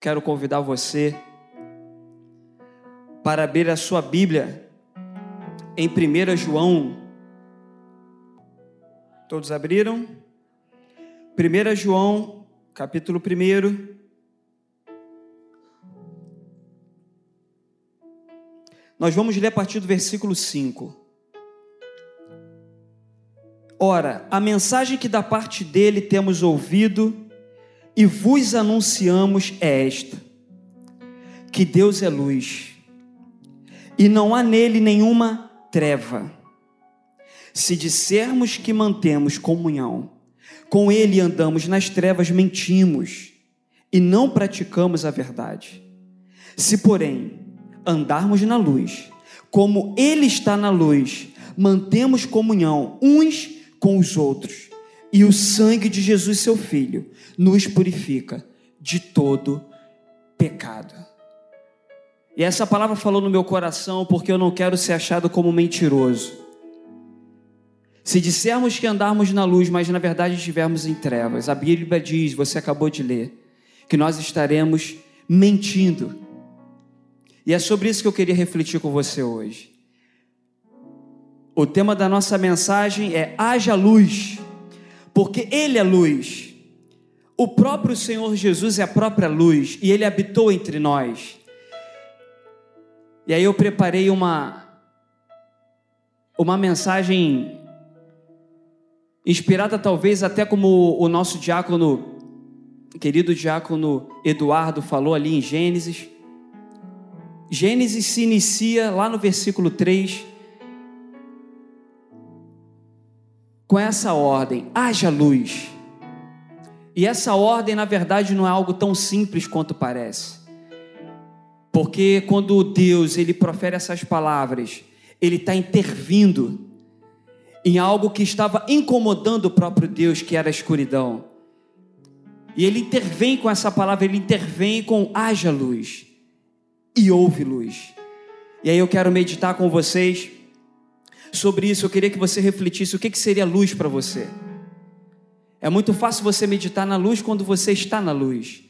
quero convidar você para abrir a sua Bíblia em 1 João. Todos abriram? 1 João, capítulo 1. Nós vamos ler a partir do versículo 5. Ora, a mensagem que da parte dele temos ouvido e vos anunciamos é esta: que Deus é luz e não há nele nenhuma treva. Se dissermos que mantemos comunhão, com ele andamos nas trevas, mentimos e não praticamos a verdade. Se, porém, andarmos na luz, como ele está na luz, mantemos comunhão uns com os outros, e o sangue de Jesus, seu filho, nos purifica de todo pecado. E essa palavra falou no meu coração porque eu não quero ser achado como mentiroso. Se dissermos que andarmos na luz, mas na verdade estivermos em trevas, a Bíblia diz, você acabou de ler, que nós estaremos mentindo. E é sobre isso que eu queria refletir com você hoje. O tema da nossa mensagem é haja luz, porque Ele é luz. O próprio Senhor Jesus é a própria luz e Ele habitou entre nós. E aí eu preparei uma uma mensagem inspirada talvez até como o nosso diácono, querido diácono Eduardo falou ali em Gênesis. Gênesis se inicia lá no versículo 3 com essa ordem: haja luz. E essa ordem, na verdade, não é algo tão simples quanto parece. Porque quando Deus ele profere essas palavras, ele está intervindo em algo que estava incomodando o próprio Deus, que era a escuridão. E ele intervém com essa palavra, ele intervém com haja luz e houve luz. E aí eu quero meditar com vocês sobre isso. Eu queria que você refletisse o que, que seria luz para você. É muito fácil você meditar na luz quando você está na luz.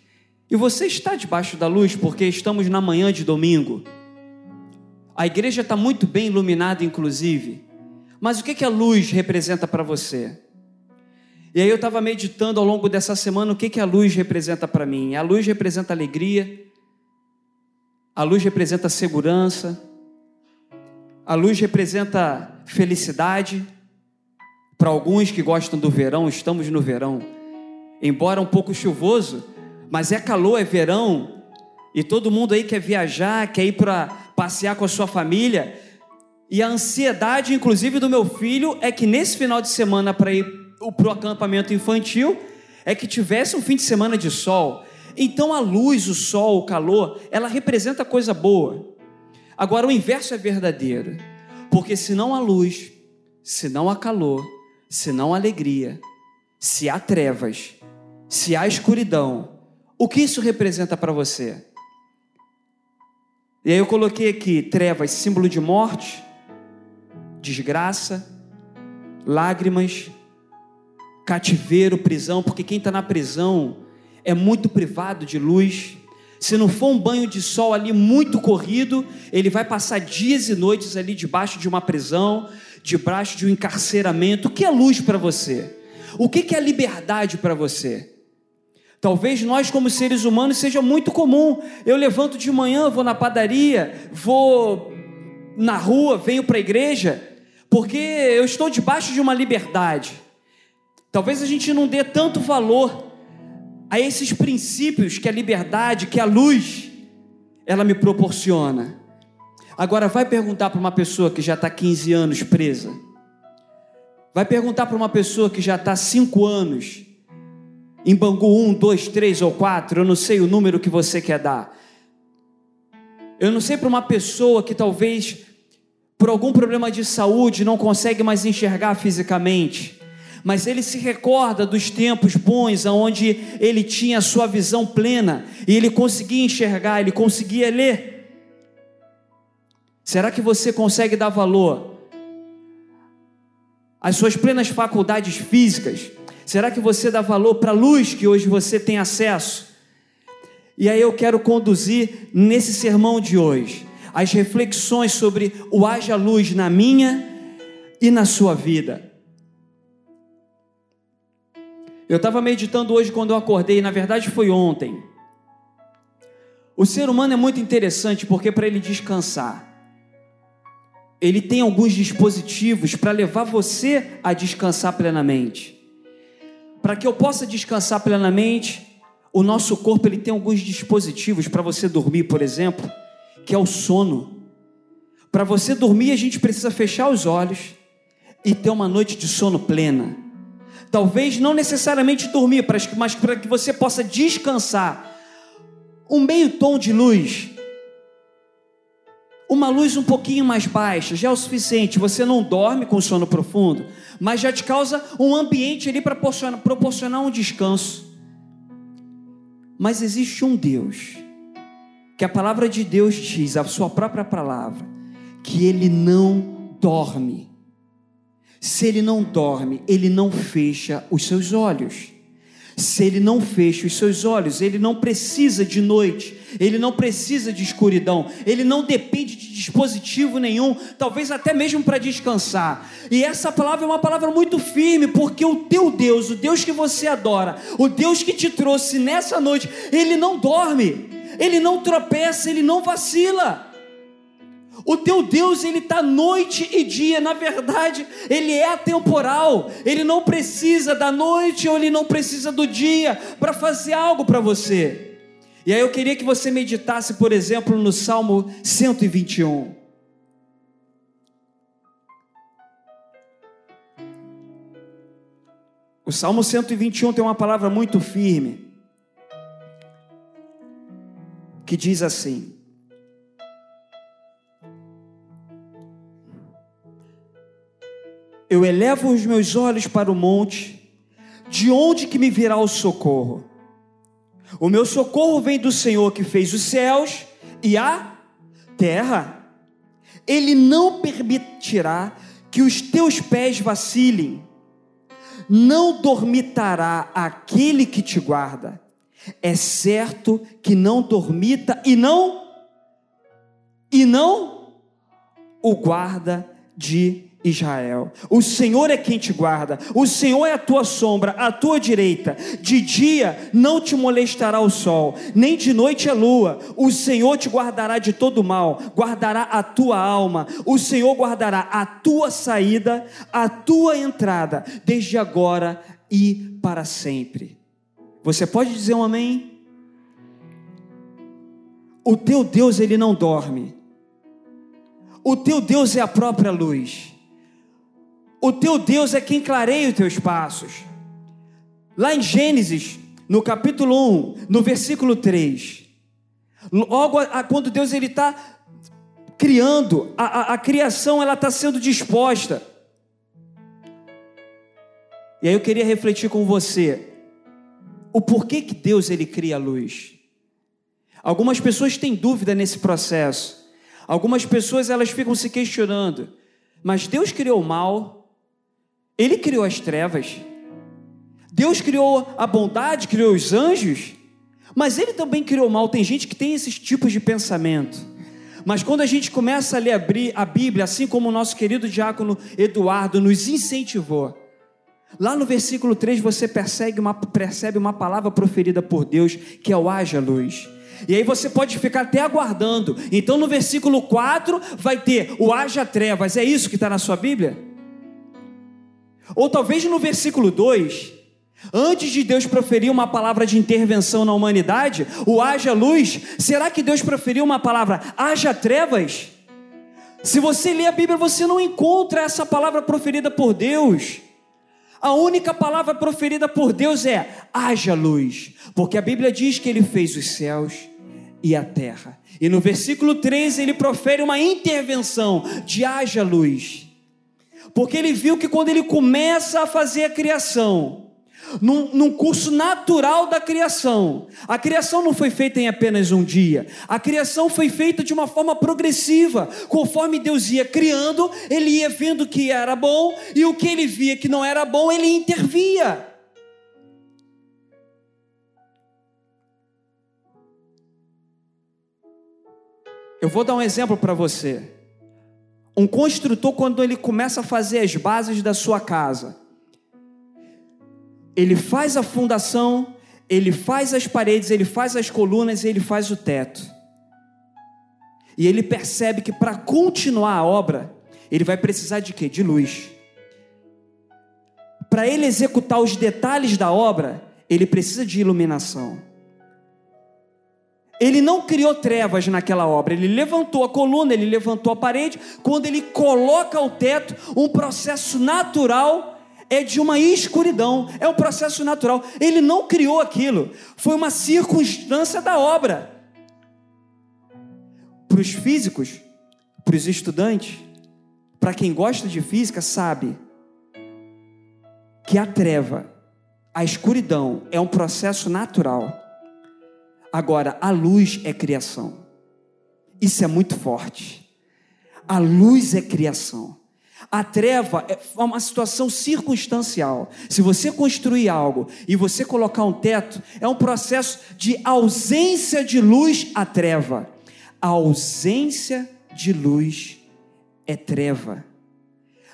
E você está debaixo da luz porque estamos na manhã de domingo. A igreja está muito bem iluminada, inclusive. Mas o que, que a luz representa para você? E aí eu estava meditando ao longo dessa semana o que, que a luz representa para mim. A luz representa alegria, a luz representa segurança, a luz representa felicidade. Para alguns que gostam do verão, estamos no verão. Embora um pouco chuvoso, mas é calor, é verão, e todo mundo aí quer viajar, quer ir para passear com a sua família. E a ansiedade, inclusive, do meu filho é que nesse final de semana para ir para o acampamento infantil é que tivesse um fim de semana de sol. Então a luz, o sol, o calor, ela representa coisa boa. Agora o inverso é verdadeiro, porque se não há luz, se não há calor, se não há alegria, se há trevas, se há escuridão, o que isso representa para você? E aí eu coloquei aqui trevas, símbolo de morte, desgraça, lágrimas, cativeiro, prisão, porque quem está na prisão é muito privado de luz. Se não for um banho de sol ali muito corrido, ele vai passar dias e noites ali debaixo de uma prisão, debaixo de um encarceramento. O que é luz para você? O que é liberdade para você? Talvez nós, como seres humanos, seja muito comum. Eu levanto de manhã, vou na padaria, vou na rua, venho para a igreja, porque eu estou debaixo de uma liberdade. Talvez a gente não dê tanto valor a esses princípios que a liberdade, que a luz, ela me proporciona. Agora, vai perguntar para uma pessoa que já está 15 anos presa. Vai perguntar para uma pessoa que já está 5 anos em Bangu 1, 2, 3 ou 4, eu não sei o número que você quer dar. Eu não sei para uma pessoa que talvez por algum problema de saúde não consegue mais enxergar fisicamente, mas ele se recorda dos tempos bons onde ele tinha a sua visão plena e ele conseguia enxergar, ele conseguia ler. Será que você consegue dar valor às suas plenas faculdades físicas? Será que você dá valor para a luz que hoje você tem acesso? E aí eu quero conduzir nesse sermão de hoje as reflexões sobre o haja luz na minha e na sua vida. Eu estava meditando hoje quando eu acordei, na verdade foi ontem. O ser humano é muito interessante porque para ele descansar, ele tem alguns dispositivos para levar você a descansar plenamente. Para que eu possa descansar plenamente, o nosso corpo ele tem alguns dispositivos para você dormir, por exemplo, que é o sono. Para você dormir, a gente precisa fechar os olhos e ter uma noite de sono plena. Talvez não necessariamente dormir, mas para que você possa descansar. Um meio tom de luz uma luz um pouquinho mais baixa já é o suficiente. Você não dorme com sono profundo, mas já te causa um ambiente ali para proporcionar, proporcionar um descanso. Mas existe um Deus, que a palavra de Deus diz, a sua própria palavra, que ele não dorme. Se ele não dorme, ele não fecha os seus olhos se ele não fecha os seus olhos, ele não precisa de noite, ele não precisa de escuridão, ele não depende de dispositivo nenhum, talvez até mesmo para descansar. E essa palavra é uma palavra muito firme, porque o teu Deus, o Deus que você adora, o Deus que te trouxe nessa noite, ele não dorme, ele não tropeça, ele não vacila. O teu Deus, ele está noite e dia, na verdade, ele é atemporal, ele não precisa da noite ou ele não precisa do dia para fazer algo para você. E aí eu queria que você meditasse, por exemplo, no Salmo 121. O Salmo 121 tem uma palavra muito firme, que diz assim: Eu elevo os meus olhos para o monte, de onde que me virá o socorro? O meu socorro vem do Senhor que fez os céus e a terra. Ele não permitirá que os teus pés vacilem. Não dormitará aquele que te guarda. É certo que não dormita e não e não o guarda de Israel. O Senhor é quem te guarda, o Senhor é a tua sombra, a tua direita. De dia não te molestará o sol, nem de noite a lua. O Senhor te guardará de todo mal, guardará a tua alma. O Senhor guardará a tua saída, a tua entrada, desde agora e para sempre. Você pode dizer um amém? O teu Deus, ele não dorme. O teu Deus é a própria luz. O teu Deus é quem clareia os teus passos. Lá em Gênesis, no capítulo 1, no versículo 3, logo a, a, quando Deus ele está criando, a, a criação ela está sendo disposta. E aí eu queria refletir com você o porquê que Deus ele cria a luz. Algumas pessoas têm dúvida nesse processo. Algumas pessoas elas ficam se questionando: mas Deus criou o mal? Ele criou as trevas. Deus criou a bondade, criou os anjos, mas ele também criou o mal. Tem gente que tem esses tipos de pensamento. Mas quando a gente começa a ler a Bíblia, assim como o nosso querido diácono Eduardo nos incentivou, lá no versículo 3 você percebe uma, percebe uma palavra proferida por Deus, que é o haja luz. E aí você pode ficar até aguardando. Então no versículo 4 vai ter o haja trevas. É isso que está na sua Bíblia? Ou talvez no versículo 2, antes de Deus proferir uma palavra de intervenção na humanidade, o haja luz, será que Deus proferiu uma palavra haja trevas? Se você lê a Bíblia, você não encontra essa palavra proferida por Deus. A única palavra proferida por Deus é haja luz, porque a Bíblia diz que ele fez os céus e a terra. E no versículo 13 ele profere uma intervenção de haja luz. Porque ele viu que quando ele começa a fazer a criação, num, num, curso natural da criação. A criação não foi feita em apenas um dia. A criação foi feita de uma forma progressiva. Conforme Deus ia criando, ele ia vendo que era bom, e o que ele via que não era bom, ele intervia. Eu vou dar um exemplo para você. Um construtor, quando ele começa a fazer as bases da sua casa, ele faz a fundação, ele faz as paredes, ele faz as colunas ele faz o teto. E ele percebe que para continuar a obra, ele vai precisar de quê? De luz. Para ele executar os detalhes da obra, ele precisa de iluminação. Ele não criou trevas naquela obra, ele levantou a coluna, ele levantou a parede. Quando ele coloca o teto, um processo natural é de uma escuridão, é um processo natural. Ele não criou aquilo, foi uma circunstância da obra. Para os físicos, para os estudantes, para quem gosta de física, sabe que a treva, a escuridão é um processo natural. Agora, a luz é criação. Isso é muito forte. A luz é criação. A treva é uma situação circunstancial. Se você construir algo e você colocar um teto, é um processo de ausência de luz à treva. A ausência de luz é treva.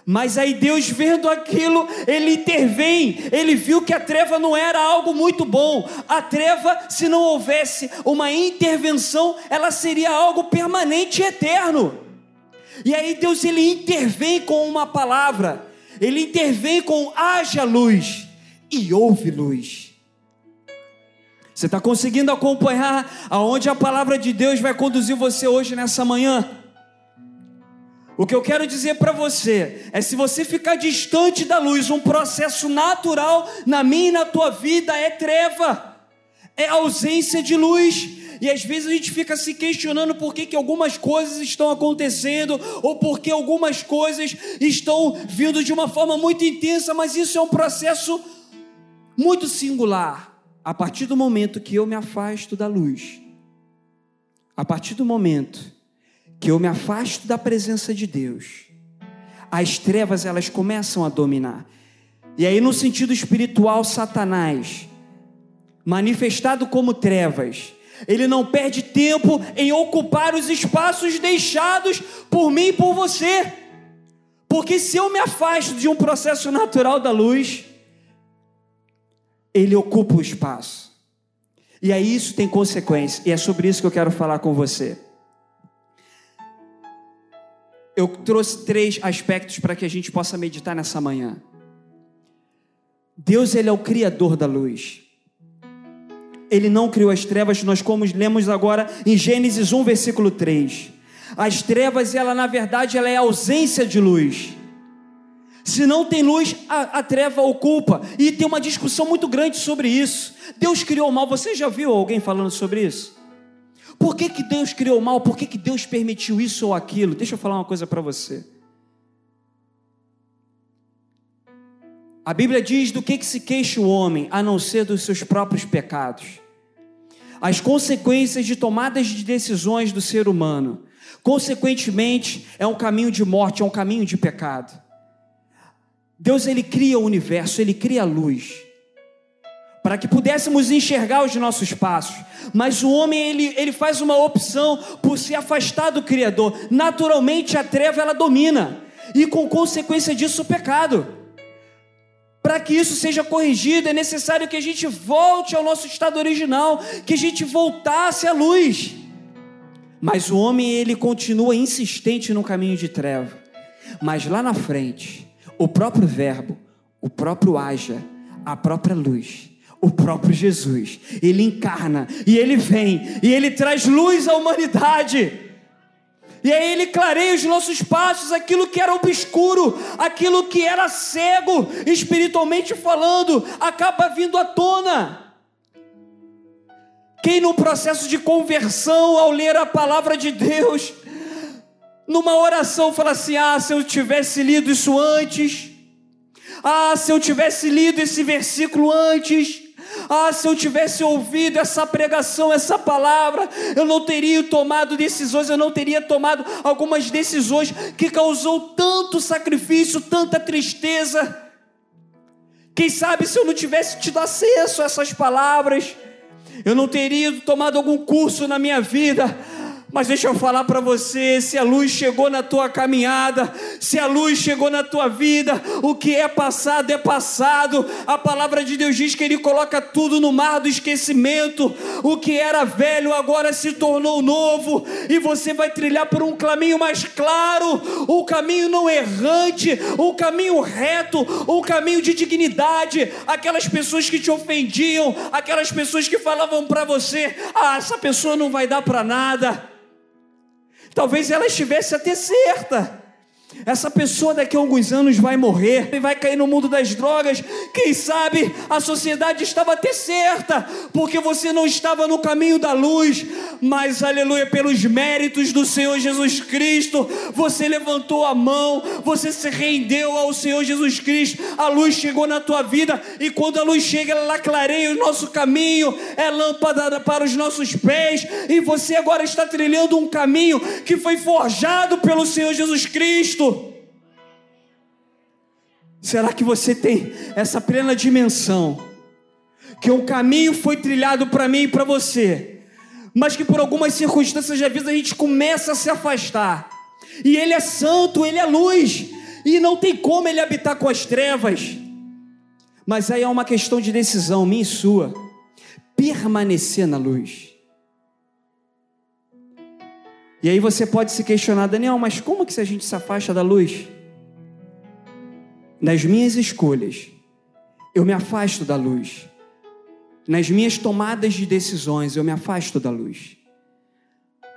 Mas aí Deus vendo aquilo, ele intervém. Ele viu que a treva não era algo muito bom. A treva, se não houvesse uma intervenção, ela seria algo permanente e eterno. E aí Deus ele intervém com uma palavra. Ele intervém com haja luz e houve luz. Você está conseguindo acompanhar aonde a palavra de Deus vai conduzir você hoje nessa manhã? O que eu quero dizer para você é: se você ficar distante da luz, um processo natural na minha e na tua vida é treva, é ausência de luz. E às vezes a gente fica se questionando por que, que algumas coisas estão acontecendo, ou por que algumas coisas estão vindo de uma forma muito intensa, mas isso é um processo muito singular. A partir do momento que eu me afasto da luz, a partir do momento que eu me afasto da presença de Deus, as trevas elas começam a dominar. E aí, no sentido espiritual, Satanás, manifestado como trevas, ele não perde tempo em ocupar os espaços deixados por mim e por você. Porque se eu me afasto de um processo natural da luz, ele ocupa o espaço. E aí isso tem consequência, e é sobre isso que eu quero falar com você eu trouxe três aspectos para que a gente possa meditar nessa manhã. Deus, ele é o criador da luz. Ele não criou as trevas, nós como lemos agora em Gênesis 1, versículo 3. As trevas, ela na verdade, ela é ausência de luz. Se não tem luz, a, a, treva ocupa. E tem uma discussão muito grande sobre isso. Deus criou o mal. Você já viu alguém falando sobre isso? Por que, que Deus criou o mal? Por que, que Deus permitiu isso ou aquilo? Deixa eu falar uma coisa para você. A Bíblia diz do que, que se queixa o homem, a não ser dos seus próprios pecados. As consequências de tomadas de decisões do ser humano. Consequentemente, é um caminho de morte, é um caminho de pecado. Deus ele cria o universo, ele cria a luz para que pudéssemos enxergar os nossos passos. Mas o homem ele, ele faz uma opção por se afastar do Criador. Naturalmente a treva ela domina e com consequência disso o pecado. Para que isso seja corrigido é necessário que a gente volte ao nosso estado original, que a gente voltasse à luz. Mas o homem ele continua insistente no caminho de treva. Mas lá na frente, o próprio verbo, o próprio haja, a própria luz o próprio Jesus. Ele encarna e ele vem e ele traz luz à humanidade. E aí ele clareia os nossos passos, aquilo que era obscuro, aquilo que era cego, espiritualmente falando, acaba vindo à tona. Quem no processo de conversão, ao ler a palavra de Deus, numa oração fala assim: Ah, se eu tivesse lido isso antes, ah, se eu tivesse lido esse versículo antes, ah, se eu tivesse ouvido essa pregação, essa palavra, eu não teria tomado decisões, eu não teria tomado algumas decisões que causou tanto sacrifício, tanta tristeza. Quem sabe se eu não tivesse tido acesso a essas palavras, eu não teria tomado algum curso na minha vida. Mas deixa eu falar para você, se a luz chegou na tua caminhada, se a luz chegou na tua vida, o que é passado é passado. A palavra de Deus diz que ele coloca tudo no mar do esquecimento. O que era velho agora se tornou novo e você vai trilhar por um caminho mais claro, o caminho não errante, o caminho reto, o caminho de dignidade. Aquelas pessoas que te ofendiam, aquelas pessoas que falavam para você: "Ah, essa pessoa não vai dar para nada". Talvez ela estivesse até certa. Essa pessoa daqui a alguns anos vai morrer e vai cair no mundo das drogas. Quem sabe a sociedade estava até certa, porque você não estava no caminho da luz, mas aleluia, pelos méritos do Senhor Jesus Cristo, você levantou a mão, você se rendeu ao Senhor Jesus Cristo. A luz chegou na tua vida e quando a luz chega, ela clareia o nosso caminho, é lâmpada para os nossos pés, e você agora está trilhando um caminho que foi forjado pelo Senhor Jesus Cristo. Será que você tem essa plena dimensão? Que um caminho foi trilhado para mim e para você, mas que por algumas circunstâncias de vida a gente começa a se afastar. E Ele é santo, Ele é luz, e não tem como Ele habitar com as trevas. Mas aí é uma questão de decisão, minha e sua, permanecer na luz. E aí você pode se questionar, Daniel, mas como que a gente se afasta da luz? Nas minhas escolhas, eu me afasto da luz. Nas minhas tomadas de decisões, eu me afasto da luz.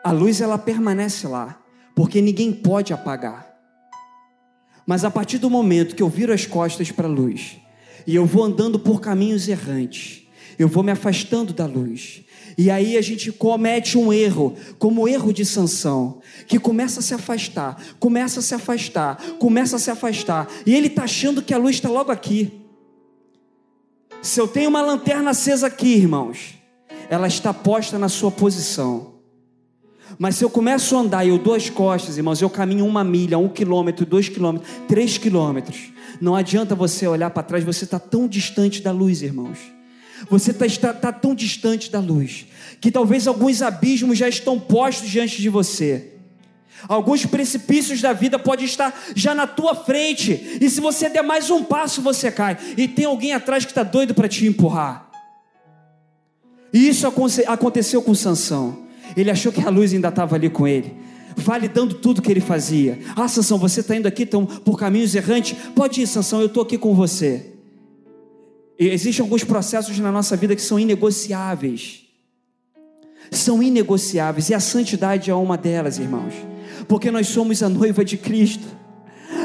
A luz ela permanece lá, porque ninguém pode apagar. Mas a partir do momento que eu viro as costas para a luz e eu vou andando por caminhos errantes, eu vou me afastando da luz, e aí a gente comete um erro, como o erro de Sansão, que começa a se afastar, começa a se afastar, começa a se afastar, e ele está achando que a luz está logo aqui. Se eu tenho uma lanterna acesa aqui, irmãos, ela está posta na sua posição. Mas se eu começo a andar e eu dou as costas, irmãos, eu caminho uma milha, um quilômetro, dois quilômetros, três quilômetros. Não adianta você olhar para trás, você está tão distante da luz, irmãos. Você está, está, está tão distante da luz que talvez alguns abismos já estão postos diante de você. Alguns precipícios da vida podem estar já na tua frente, e se você der mais um passo, você cai, e tem alguém atrás que está doido para te empurrar. E isso aconteceu com Sansão. Ele achou que a luz ainda estava ali com ele, validando tudo que ele fazia. Ah, Sansão, você está indo aqui tão, por caminhos errantes? Pode ir, Sansão, eu estou aqui com você. Existem alguns processos na nossa vida que são inegociáveis. São inegociáveis, e a santidade é uma delas, irmãos, porque nós somos a noiva de Cristo.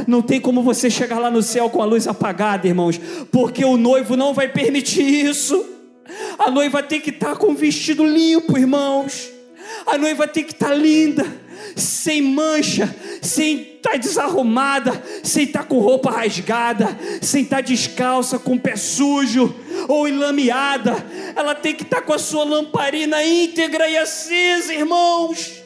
Não tem como você chegar lá no céu com a luz apagada, irmãos, porque o noivo não vai permitir isso. A noiva tem que estar com o vestido limpo, irmãos. A noiva tem que estar linda, sem mancha, sem estar desarrumada, sem estar com roupa rasgada, sem estar descalça, com pé sujo ou enlameada. Ela tem que estar com a sua lamparina íntegra e acesa, irmãos.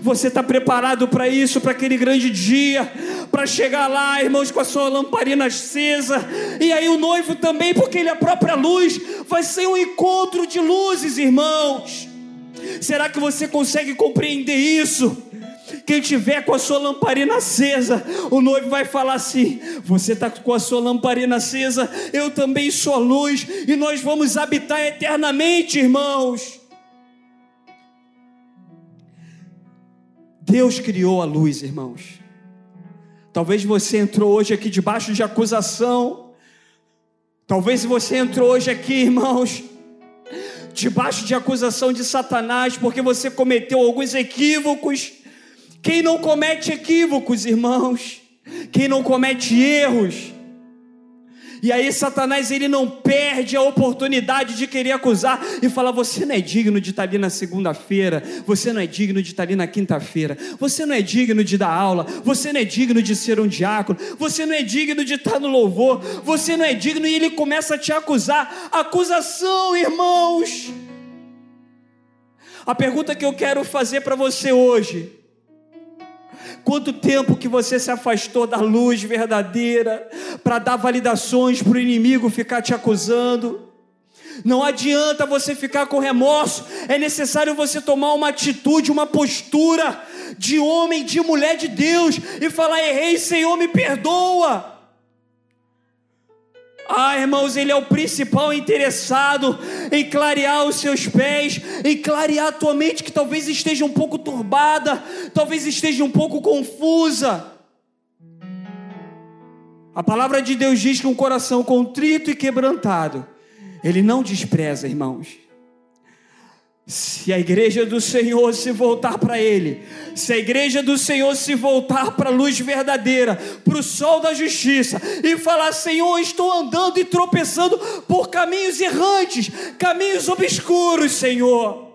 Você está preparado para isso, para aquele grande dia, para chegar lá, irmãos, com a sua lamparina acesa, e aí o noivo também, porque ele é a própria luz, vai ser um encontro de luzes, irmãos. Será que você consegue compreender isso? Quem tiver com a sua lamparina acesa, o noivo vai falar assim: Você está com a sua lamparina acesa, eu também sou luz, e nós vamos habitar eternamente, irmãos. Deus criou a luz, irmãos. Talvez você entrou hoje aqui debaixo de acusação. Talvez você entrou hoje aqui, irmãos, debaixo de acusação de Satanás, porque você cometeu alguns equívocos. Quem não comete equívocos, irmãos, quem não comete erros, e aí Satanás ele não perde a oportunidade de querer acusar e falar: você não é digno de estar ali na segunda-feira, você não é digno de estar ali na quinta-feira, você não é digno de dar aula, você não é digno de ser um diácono, você não é digno de estar no louvor, você não é digno e ele começa a te acusar. Acusação, irmãos. A pergunta que eu quero fazer para você hoje Quanto tempo que você se afastou da luz verdadeira para dar validações para o inimigo ficar te acusando? Não adianta você ficar com remorso, é necessário você tomar uma atitude, uma postura de homem, de mulher de Deus e falar: errei, Senhor, me perdoa. Ah, irmãos, Ele é o principal interessado em clarear os seus pés, em clarear a tua mente que talvez esteja um pouco turbada, talvez esteja um pouco confusa. A palavra de Deus diz que um coração contrito e quebrantado, Ele não despreza, irmãos. Se a igreja do Senhor se voltar para Ele, se a igreja do Senhor se voltar para a luz verdadeira, para o sol da justiça, e falar: Senhor, estou andando e tropeçando por caminhos errantes, caminhos obscuros, Senhor.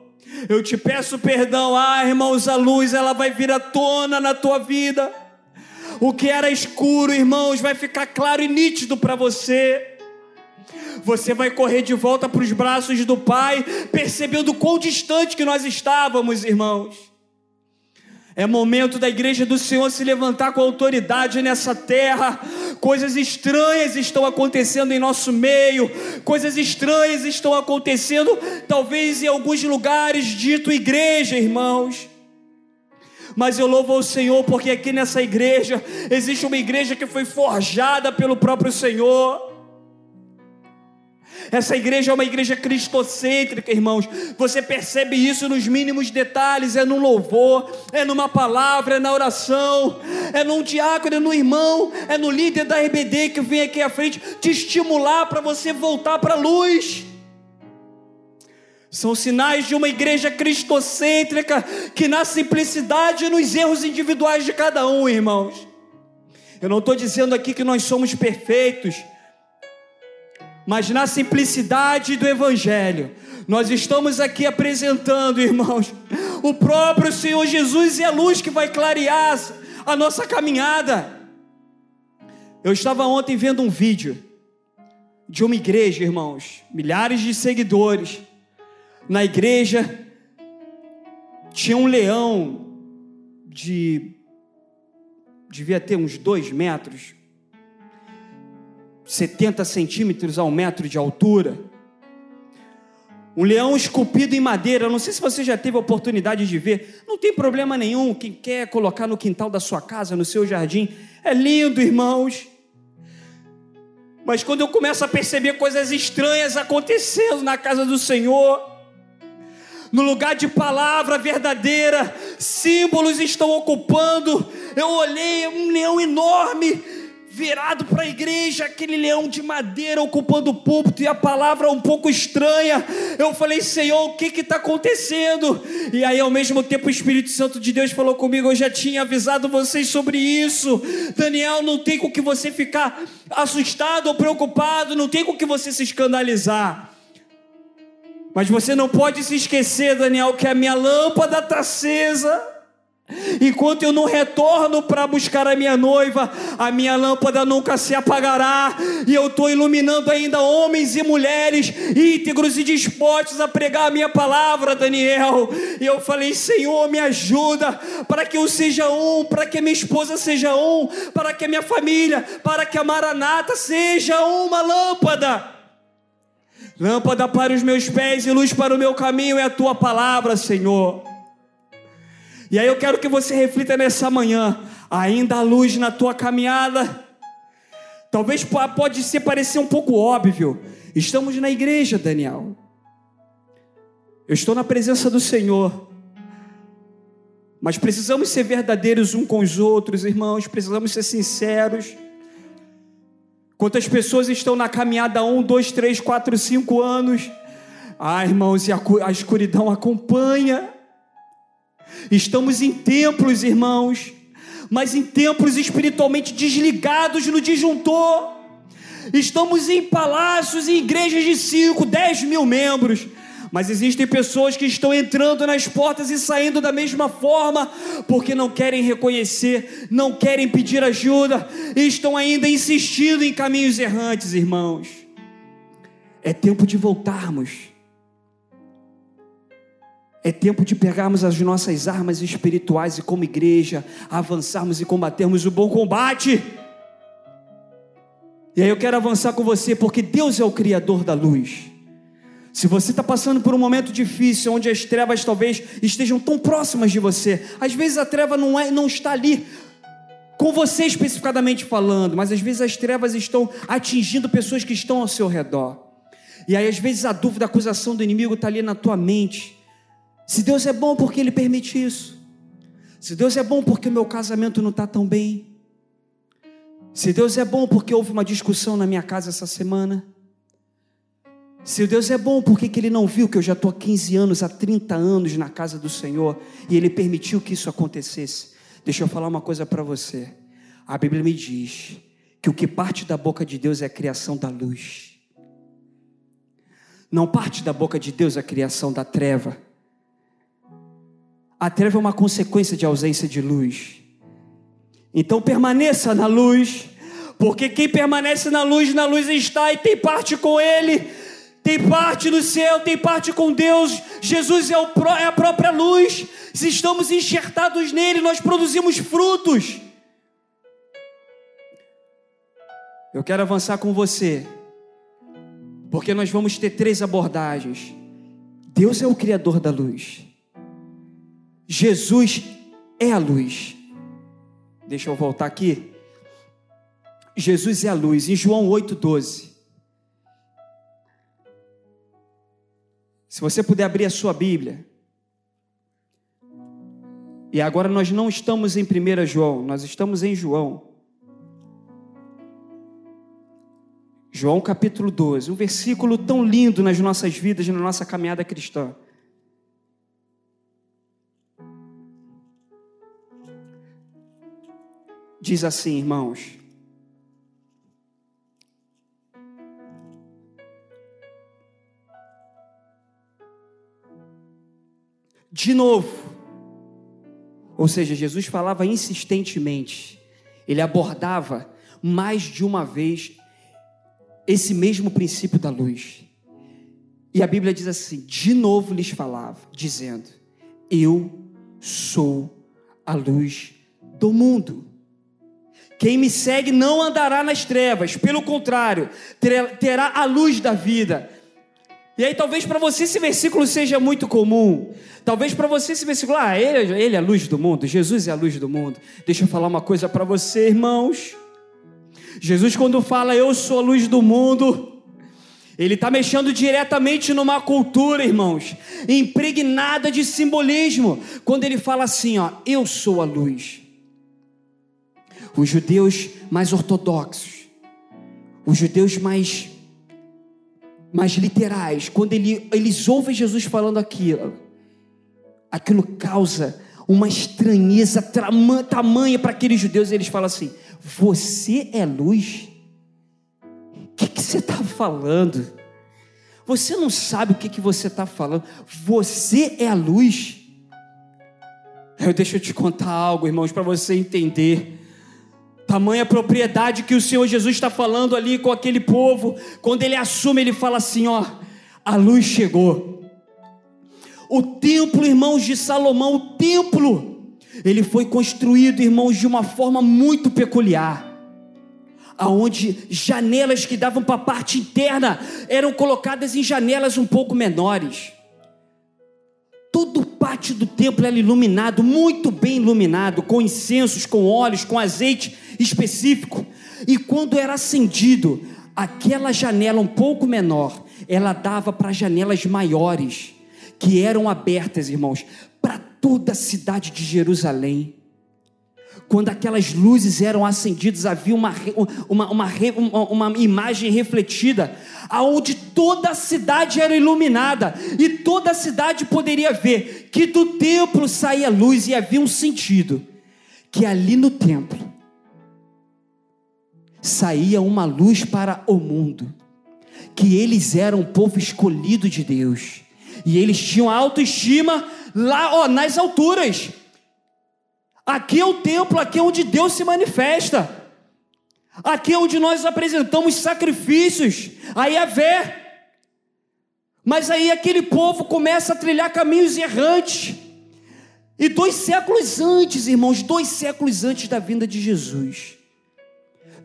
Eu te peço perdão, ah, irmãos, a luz ela vai vir à tona na tua vida. O que era escuro, irmãos, vai ficar claro e nítido para você você vai correr de volta para os braços do Pai, percebendo quão distante que nós estávamos, irmãos. É momento da igreja do Senhor se levantar com autoridade nessa terra. Coisas estranhas estão acontecendo em nosso meio, coisas estranhas estão acontecendo, talvez em alguns lugares dito igreja, irmãos. Mas eu louvo ao Senhor porque aqui nessa igreja existe uma igreja que foi forjada pelo próprio Senhor. Essa igreja é uma igreja cristocêntrica, irmãos. Você percebe isso nos mínimos detalhes: é no louvor, é numa palavra, é na oração, é num diácono, é no irmão, é no líder da RBD que vem aqui à frente te estimular para você voltar para a luz. São sinais de uma igreja cristocêntrica que na simplicidade e nos erros individuais de cada um, irmãos. Eu não estou dizendo aqui que nós somos perfeitos mas na simplicidade do Evangelho, nós estamos aqui apresentando, irmãos, o próprio Senhor Jesus e a luz que vai clarear a nossa caminhada. Eu estava ontem vendo um vídeo de uma igreja, irmãos, milhares de seguidores. Na igreja tinha um leão de devia ter uns dois metros, 70 centímetros a um metro de altura. Um leão esculpido em madeira. Não sei se você já teve a oportunidade de ver. Não tem problema nenhum. Quem quer colocar no quintal da sua casa, no seu jardim. É lindo, irmãos. Mas quando eu começo a perceber coisas estranhas acontecendo na casa do Senhor, no lugar de palavra verdadeira, símbolos estão ocupando. Eu olhei um leão enorme virado para a igreja, aquele leão de madeira ocupando o púlpito e a palavra um pouco estranha. Eu falei, Senhor, o que está acontecendo? E aí, ao mesmo tempo, o Espírito Santo de Deus falou comigo: Eu já tinha avisado vocês sobre isso. Daniel, não tem com que você ficar assustado ou preocupado, não tem com que você se escandalizar. Mas você não pode se esquecer, Daniel, que a minha lâmpada está acesa. Enquanto eu não retorno para buscar a minha noiva, a minha lâmpada nunca se apagará, e eu estou iluminando ainda homens e mulheres íntegros e dispostos a pregar a minha palavra, Daniel. E eu falei: Senhor, me ajuda para que eu seja um, para que minha esposa seja um, para que a minha família, para que a Maranata seja uma lâmpada. Lâmpada para os meus pés e luz para o meu caminho é a tua palavra, Senhor. E aí eu quero que você reflita nessa manhã, ainda há luz na tua caminhada. Talvez pode ser parecer um pouco óbvio. Estamos na igreja, Daniel. Eu estou na presença do Senhor. Mas precisamos ser verdadeiros um com os outros, irmãos. Precisamos ser sinceros. Quantas pessoas estão na caminhada há um, dois, três, quatro, cinco anos? Ah, irmãos, e a escuridão acompanha. Estamos em templos, irmãos, mas em templos espiritualmente desligados no disjuntor. Estamos em palácios e igrejas de 5, 10 mil membros. Mas existem pessoas que estão entrando nas portas e saindo da mesma forma, porque não querem reconhecer, não querem pedir ajuda, e estão ainda insistindo em caminhos errantes, irmãos. É tempo de voltarmos é tempo de pegarmos as nossas armas espirituais e, como igreja, avançarmos e combatermos o bom combate. E aí eu quero avançar com você, porque Deus é o Criador da luz. Se você está passando por um momento difícil, onde as trevas talvez estejam tão próximas de você, às vezes a treva não, é, não está ali com você especificadamente falando, mas às vezes as trevas estão atingindo pessoas que estão ao seu redor. E aí, às vezes, a dúvida, a acusação do inimigo está ali na tua mente. Se Deus é bom, porque Ele permite isso? Se Deus é bom, porque o meu casamento não está tão bem? Se Deus é bom, porque houve uma discussão na minha casa essa semana? Se Deus é bom, por que, que Ele não viu que eu já estou há 15 anos, há 30 anos na casa do Senhor e Ele permitiu que isso acontecesse? Deixa eu falar uma coisa para você. A Bíblia me diz que o que parte da boca de Deus é a criação da luz. Não parte da boca de Deus a criação da treva. A treva é uma consequência de ausência de luz. Então permaneça na luz, porque quem permanece na luz, na luz está e tem parte com Ele tem parte no céu, tem parte com Deus. Jesus é, o, é a própria luz. Se estamos enxertados nele, nós produzimos frutos. Eu quero avançar com você, porque nós vamos ter três abordagens. Deus é o Criador da luz, Jesus é a luz. Deixa eu voltar aqui. Jesus é a luz, em João 8,12. Se você puder abrir a sua Bíblia. E agora nós não estamos em 1 João, nós estamos em João. João capítulo 12, um versículo tão lindo nas nossas vidas, na nossa caminhada cristã. Diz assim, irmãos: de novo. Ou seja, Jesus falava insistentemente, ele abordava mais de uma vez esse mesmo princípio da luz. E a Bíblia diz assim: de novo lhes falava, dizendo: Eu sou a luz do mundo. Quem me segue não andará nas trevas, pelo contrário, terá a luz da vida. E aí, talvez para você esse versículo seja muito comum. Talvez para você esse versículo, ah, ele, ele é a luz do mundo, Jesus é a luz do mundo. Deixa eu falar uma coisa para você, irmãos. Jesus, quando fala eu sou a luz do mundo, ele está mexendo diretamente numa cultura, irmãos, impregnada de simbolismo. Quando ele fala assim, ó, eu sou a luz. Os judeus mais ortodoxos, os judeus mais mais literais, quando ele, eles ouvem Jesus falando aquilo, aquilo causa uma estranheza tamanha para aqueles judeus, eles falam assim: Você é luz? O que, que você está falando? Você não sabe o que, que você está falando. Você é a luz. Eu deixa eu te contar algo, irmãos, para você entender. Tamanha propriedade que o Senhor Jesus está falando ali com aquele povo, quando ele assume, ele fala assim: ó, a luz chegou. O templo, irmãos de Salomão, o templo, ele foi construído, irmãos, de uma forma muito peculiar aonde janelas que davam para a parte interna eram colocadas em janelas um pouco menores. Todo pátio do templo era iluminado, muito bem iluminado, com incensos, com óleos, com azeite específico. E quando era acendido, aquela janela um pouco menor, ela dava para janelas maiores, que eram abertas, irmãos, para toda a cidade de Jerusalém. Quando aquelas luzes eram acendidas, havia uma, uma, uma, uma, imagem refletida, aonde toda a cidade era iluminada, e toda a cidade poderia ver que do templo saía luz, e havia um sentido, que ali no templo saía uma luz para o mundo, que eles eram um povo escolhido de Deus, e eles tinham autoestima lá ó, nas alturas. Aqui é o templo, aqui é onde Deus se manifesta. Aqui é onde nós apresentamos sacrifícios a Yahvé. Mas aí aquele povo começa a trilhar caminhos errantes. E dois séculos antes, irmãos, dois séculos antes da vinda de Jesus,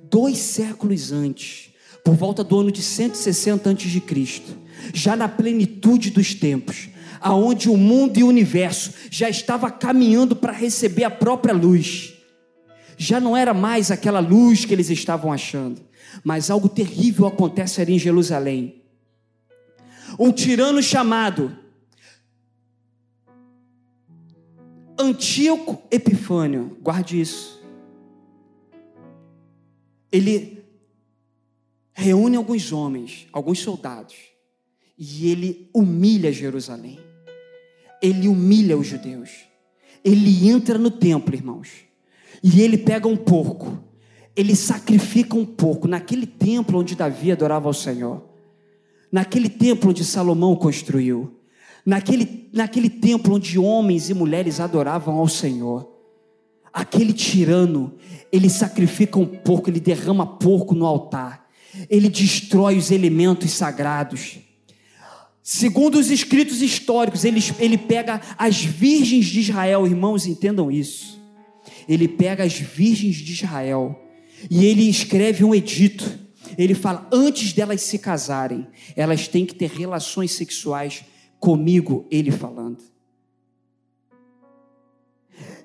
dois séculos antes, por volta do ano de 160 a.C., já na plenitude dos tempos, aonde o mundo e o universo já estava caminhando para receber a própria luz. Já não era mais aquela luz que eles estavam achando, mas algo terrível acontece ali em Jerusalém. Um tirano chamado Antíoco Epifânio, guarde isso. Ele reúne alguns homens, alguns soldados, e ele humilha Jerusalém. Ele humilha os judeus. Ele entra no templo, irmãos, e ele pega um porco. Ele sacrifica um porco naquele templo onde Davi adorava ao Senhor, naquele templo onde Salomão construiu naquele, naquele templo onde homens e mulheres adoravam ao Senhor. Aquele tirano, ele sacrifica um porco, ele derrama porco no altar, ele destrói os elementos sagrados. Segundo os escritos históricos, ele, ele pega as virgens de Israel, irmãos, entendam isso. Ele pega as virgens de Israel e ele escreve um edito. Ele fala: antes delas se casarem, elas têm que ter relações sexuais comigo ele falando.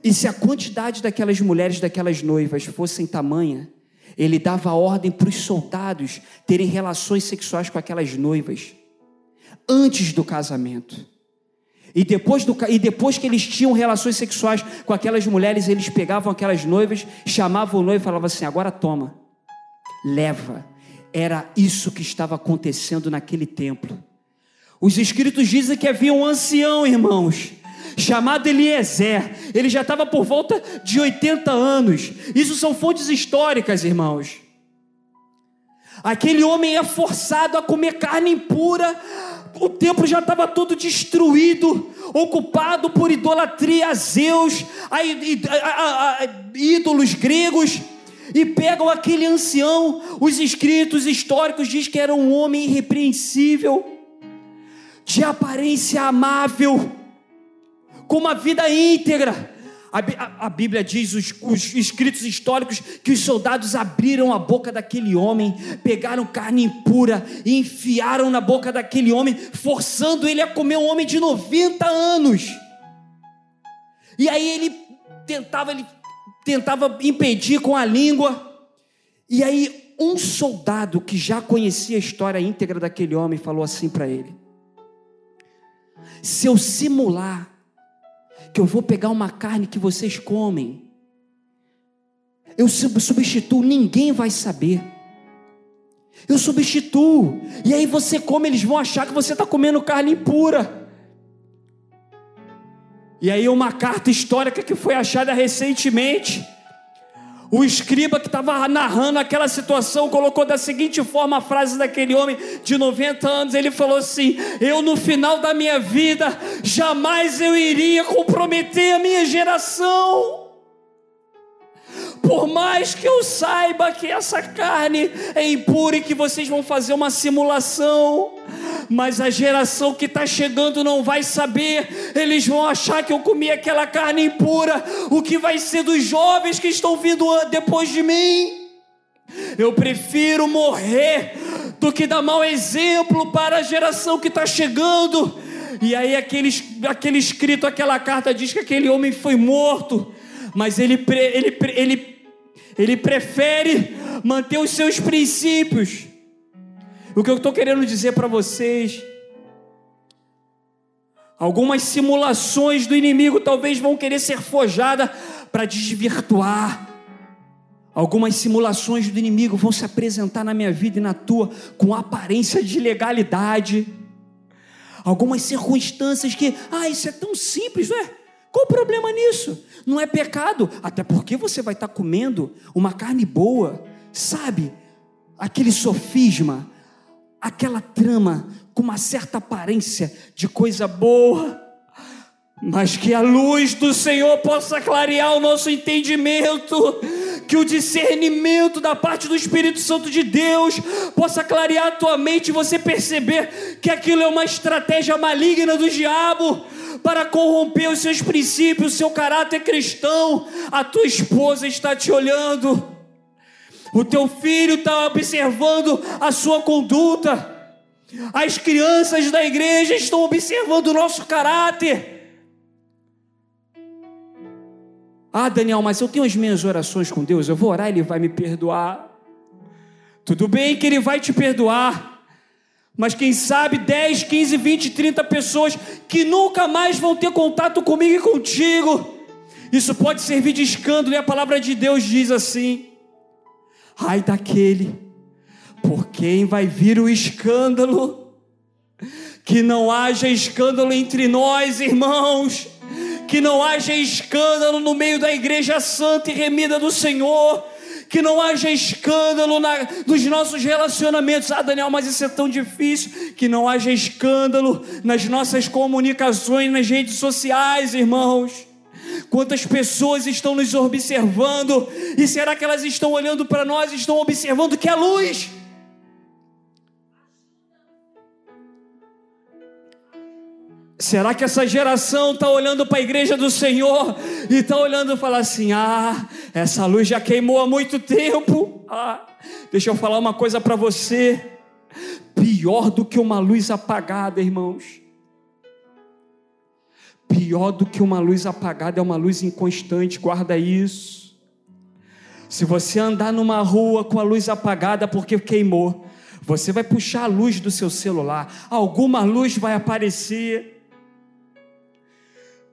E se a quantidade daquelas mulheres, daquelas noivas fossem tamanha, ele dava ordem para os soldados terem relações sexuais com aquelas noivas antes do casamento. E depois, do, e depois que eles tinham relações sexuais com aquelas mulheres, eles pegavam aquelas noivas, chamavam o noivo e falavam assim: agora toma, leva. Era isso que estava acontecendo naquele templo. Os escritos dizem que havia um ancião, irmãos, chamado Eliezer. Ele já estava por volta de 80 anos. Isso são fontes históricas, irmãos. Aquele homem é forçado a comer carne impura. O templo já estava todo destruído, ocupado por idolatria a Zeus, a, a, a, ídolos gregos e pegam aquele ancião. Os escritos históricos dizem que era um homem irrepreensível de aparência amável, com uma vida íntegra. A, Bíblia diz, os, os escritos históricos, que os soldados abriram a boca daquele homem, pegaram carne impura e enfiaram na boca daquele homem, forçando ele a comer um homem de 90 anos. E aí ele tentava, ele tentava impedir com a língua. E aí um soldado que já conhecia a história íntegra daquele homem falou assim para ele: se eu simular que eu vou pegar uma carne que vocês comem, eu substituo, ninguém vai saber. Eu substituo, e aí você come, eles vão achar que você está comendo carne impura. E aí, uma carta histórica que foi achada recentemente o escriba que estava narrando aquela situação colocou da seguinte forma a frase daquele homem de 90 anos. Ele falou assim: Eu no final da minha vida jamais eu iria comprometer a minha geração. Por mais que eu saiba que essa carne é impura e que vocês vão fazer uma simulação, mas a geração que está chegando não vai saber, eles vão achar que eu comi aquela carne impura. O que vai ser dos jovens que estão vindo depois de mim? Eu prefiro morrer do que dar mau exemplo para a geração que está chegando. E aí, aquele, aquele escrito, aquela carta diz que aquele homem foi morto, mas ele, ele, ele, ele prefere manter os seus princípios o que eu estou querendo dizer para vocês, algumas simulações do inimigo talvez vão querer ser forjadas para desvirtuar. Algumas simulações do inimigo vão se apresentar na minha vida e na tua com aparência de legalidade. Algumas circunstâncias que, ah, isso é tão simples, não é? Qual o problema nisso? Não é pecado, até porque você vai estar comendo uma carne boa, sabe? Aquele sofisma, aquela trama com uma certa aparência de coisa boa, mas que a luz do Senhor possa clarear o nosso entendimento, que o discernimento da parte do Espírito Santo de Deus possa clarear a tua mente e você perceber que aquilo é uma estratégia maligna do diabo para corromper os seus princípios, o seu caráter cristão. A tua esposa está te olhando o teu filho está observando a sua conduta. As crianças da igreja estão observando o nosso caráter. Ah, Daniel, mas eu tenho as minhas orações com Deus, eu vou orar, Ele vai me perdoar. Tudo bem que Ele vai te perdoar, mas quem sabe 10, 15, 20, 30 pessoas que nunca mais vão ter contato comigo e contigo. Isso pode servir de escândalo, e a palavra de Deus diz assim: ai daquele, por quem vai vir o escândalo? Que não haja escândalo entre nós, irmãos que não haja escândalo no meio da igreja santa e remida do Senhor, que não haja escândalo na, nos nossos relacionamentos. Ah, Daniel, mas isso é tão difícil. Que não haja escândalo nas nossas comunicações, nas redes sociais, irmãos. Quantas pessoas estão nos observando, e será que elas estão olhando para nós, estão observando que é luz? Será que essa geração está olhando para a igreja do Senhor e está olhando e fala assim: ah, essa luz já queimou há muito tempo? Ah, deixa eu falar uma coisa para você. Pior do que uma luz apagada, irmãos. Pior do que uma luz apagada é uma luz inconstante, guarda isso. Se você andar numa rua com a luz apagada porque queimou, você vai puxar a luz do seu celular, alguma luz vai aparecer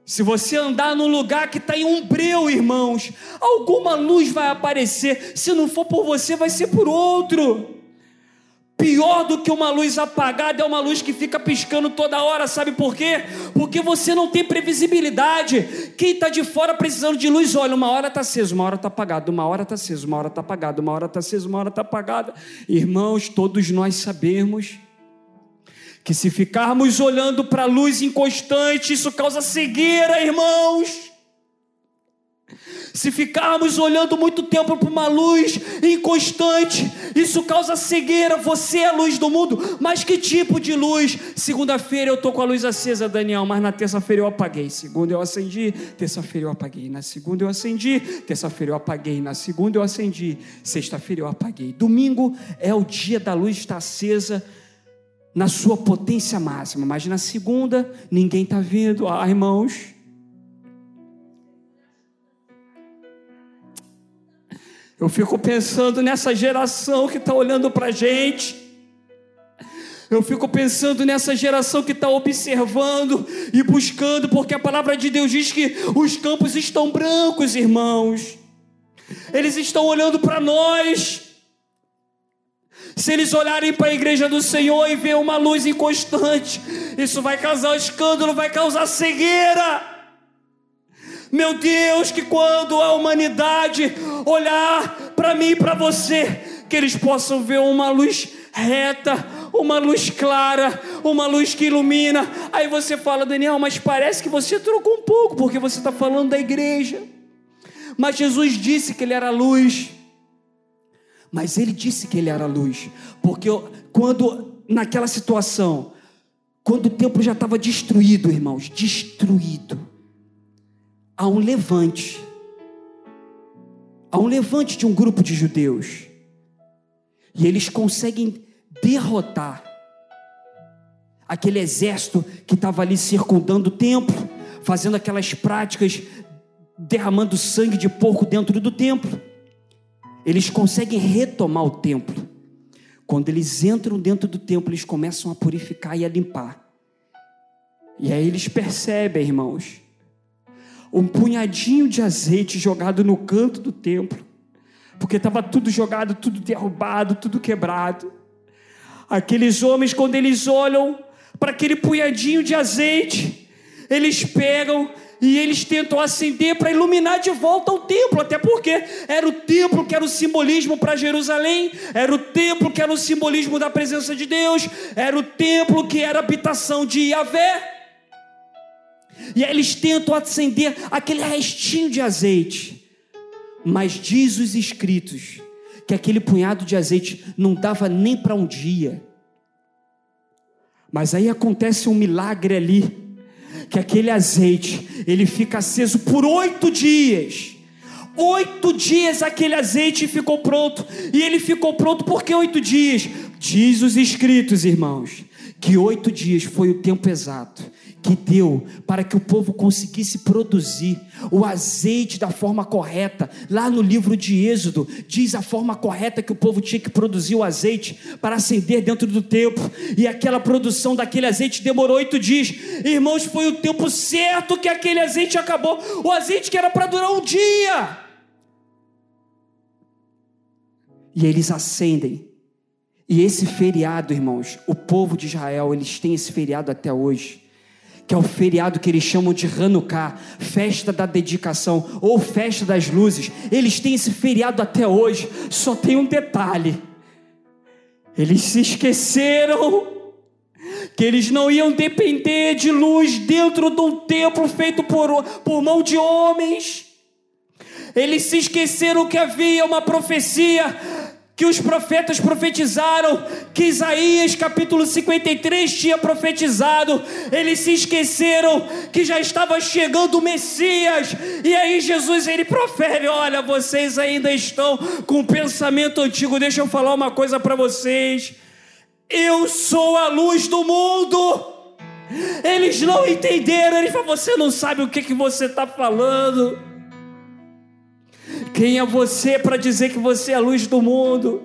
se você andar num lugar que está em um breu, irmãos, alguma luz vai aparecer. Se não for por você, vai ser por outro. Pior do que uma luz apagada é uma luz que fica piscando toda hora, sabe por quê? Porque você não tem previsibilidade. Quem está de fora precisando de luz, olha, uma hora está aceso, uma hora está apagado, uma hora está aceso, uma hora está apagado, uma hora está aceso, uma hora está apagada. Irmãos, todos nós sabemos que se ficarmos olhando para a luz inconstante, isso causa cegueira, irmãos. Se ficarmos olhando muito tempo para uma luz inconstante, isso causa cegueira. Você é a luz do mundo, mas que tipo de luz? Segunda-feira eu estou com a luz acesa, Daniel, mas na terça-feira eu apaguei. Segunda eu acendi, terça-feira eu apaguei. Na segunda eu acendi, terça-feira eu apaguei. Na segunda eu acendi, sexta-feira eu apaguei. Domingo é o dia da luz estar acesa na sua potência máxima, mas na segunda ninguém está vendo. Ah, irmãos. Eu fico pensando nessa geração que está olhando para a gente. Eu fico pensando nessa geração que está observando e buscando, porque a palavra de Deus diz que os campos estão brancos, irmãos. Eles estão olhando para nós. Se eles olharem para a igreja do Senhor e ver uma luz inconstante, isso vai causar escândalo, vai causar cegueira. Meu Deus, que quando a humanidade olhar para mim e para você, que eles possam ver uma luz reta, uma luz clara, uma luz que ilumina. Aí você fala, Daniel, mas parece que você trocou um pouco, porque você está falando da igreja. Mas Jesus disse que Ele era luz. Mas ele disse que ele era luz, porque quando naquela situação, quando o templo já estava destruído, irmãos, destruído, há um levante, há um levante de um grupo de judeus, e eles conseguem derrotar aquele exército que estava ali circundando o templo, fazendo aquelas práticas, derramando sangue de porco dentro do templo eles conseguem retomar o templo. Quando eles entram dentro do templo, eles começam a purificar e a limpar. E aí eles percebem, irmãos, um punhadinho de azeite jogado no canto do templo, porque estava tudo jogado, tudo derrubado, tudo quebrado. Aqueles homens, quando eles olham para aquele punhadinho de azeite, eles pegam e eles tentam acender para iluminar de volta o templo, até porque era o templo que era o simbolismo para Jerusalém, era o templo que era o simbolismo da presença de Deus, era o templo que era a habitação de Yahvé. E aí eles tentam acender aquele restinho de azeite, mas diz os escritos que aquele punhado de azeite não dava nem para um dia. Mas aí acontece um milagre ali que aquele azeite ele fica aceso por oito dias. Oito dias aquele azeite ficou pronto. E ele ficou pronto por que oito dias? Diz os escritos, irmãos, que oito dias foi o tempo exato que deu para que o povo conseguisse produzir o azeite da forma correta. Lá no livro de Êxodo, diz a forma correta que o povo tinha que produzir o azeite para acender dentro do templo. E aquela produção daquele azeite demorou oito dias. Irmãos, foi o tempo certo que aquele azeite acabou. O azeite que era para durar um dia. E eles acendem. E esse feriado, irmãos, o povo de Israel, eles têm esse feriado até hoje que é o feriado que eles chamam de Hanukkah, festa da dedicação ou festa das luzes. Eles têm esse feriado até hoje, só tem um detalhe: eles se esqueceram que eles não iam depender de luz dentro de um templo feito por, por mão de homens. Eles se esqueceram que havia uma profecia que os profetas profetizaram, que Isaías capítulo 53 tinha profetizado, eles se esqueceram que já estava chegando o Messias, e aí Jesus ele profere: Olha, vocês ainda estão com o pensamento antigo, deixa eu falar uma coisa para vocês, eu sou a luz do mundo. Eles não entenderam, ele falou: Você não sabe o que, que você está falando. Quem é você para dizer que você é a luz do mundo?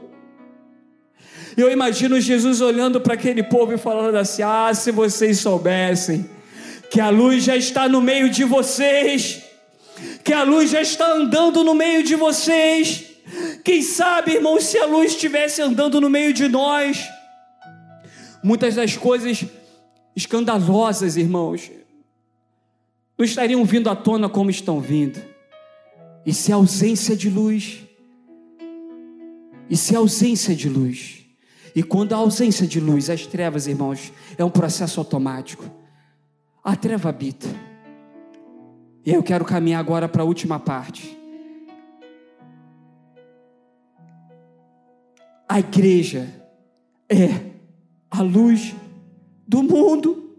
Eu imagino Jesus olhando para aquele povo e falando assim: Ah, se vocês soubessem que a luz já está no meio de vocês, que a luz já está andando no meio de vocês. Quem sabe, irmãos, se a luz estivesse andando no meio de nós, muitas das coisas escandalosas, irmãos, não estariam vindo à tona como estão vindo. E se a ausência de luz, e se a ausência de luz, e quando a ausência de luz, as trevas, irmãos, é um processo automático. A treva habita. E eu quero caminhar agora para a última parte. A igreja é a luz do mundo.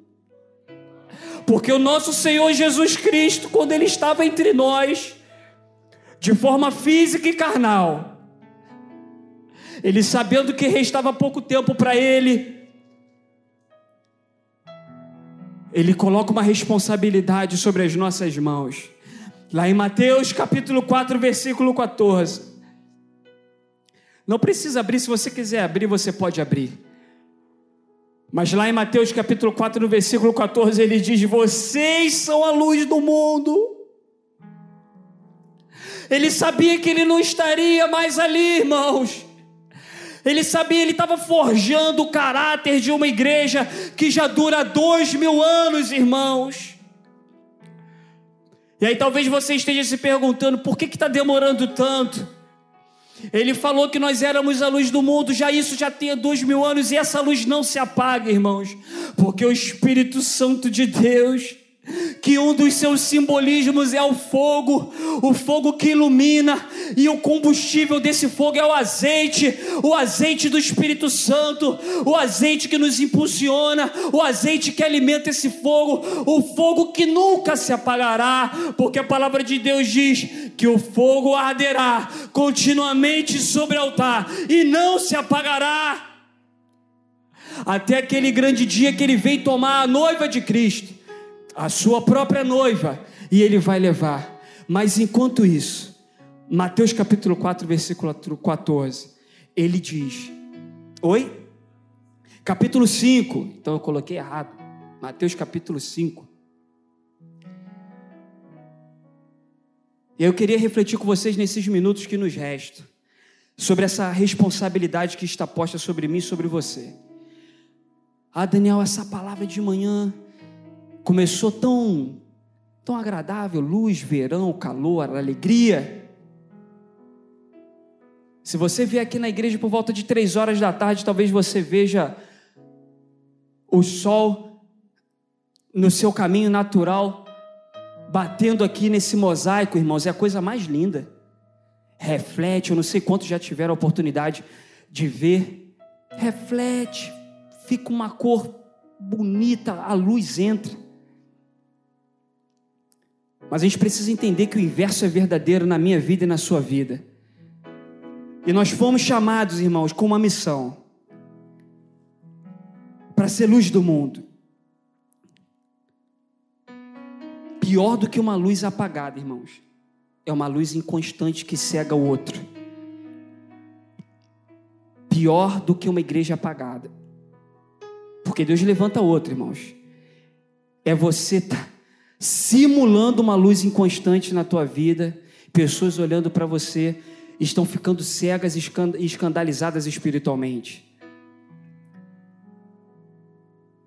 Porque o nosso Senhor Jesus Cristo, quando Ele estava entre nós, de forma física e carnal. Ele sabendo que restava pouco tempo para ele, ele coloca uma responsabilidade sobre as nossas mãos. Lá em Mateus capítulo 4, versículo 14. Não precisa abrir, se você quiser abrir, você pode abrir. Mas lá em Mateus capítulo 4, no versículo 14, ele diz: Vocês são a luz do mundo. Ele sabia que ele não estaria mais ali, irmãos. Ele sabia, ele estava forjando o caráter de uma igreja que já dura dois mil anos, irmãos. E aí talvez você esteja se perguntando por que está demorando tanto. Ele falou que nós éramos a luz do mundo, já isso já tem dois mil anos e essa luz não se apaga, irmãos, porque o Espírito Santo de Deus que um dos seus simbolismos é o fogo, o fogo que ilumina, e o combustível desse fogo é o azeite, o azeite do Espírito Santo, o azeite que nos impulsiona, o azeite que alimenta esse fogo, o fogo que nunca se apagará, porque a palavra de Deus diz que o fogo arderá continuamente sobre o altar e não se apagará. Até aquele grande dia que ele vem tomar a noiva de Cristo a sua própria noiva, e ele vai levar. Mas enquanto isso, Mateus capítulo 4, versículo 14, ele diz: Oi? Capítulo 5, então eu coloquei errado. Mateus capítulo 5. E eu queria refletir com vocês nesses minutos que nos restam, sobre essa responsabilidade que está posta sobre mim e sobre você. Ah, Daniel, essa palavra de manhã Começou tão, tão agradável, luz, verão, calor, alegria. Se você vier aqui na igreja por volta de três horas da tarde, talvez você veja o sol no seu caminho natural, batendo aqui nesse mosaico, irmãos, é a coisa mais linda. Reflete, eu não sei quantos já tiveram a oportunidade de ver. Reflete, fica uma cor bonita, a luz entra. Mas a gente precisa entender que o inverso é verdadeiro na minha vida e na sua vida. E nós fomos chamados, irmãos, com uma missão. para ser luz do mundo. Pior do que uma luz apagada, irmãos, é uma luz inconstante que cega o outro. Pior do que uma igreja apagada. Porque Deus levanta outra, irmãos. É você tá simulando uma luz inconstante na tua vida, pessoas olhando para você estão ficando cegas e escandalizadas espiritualmente.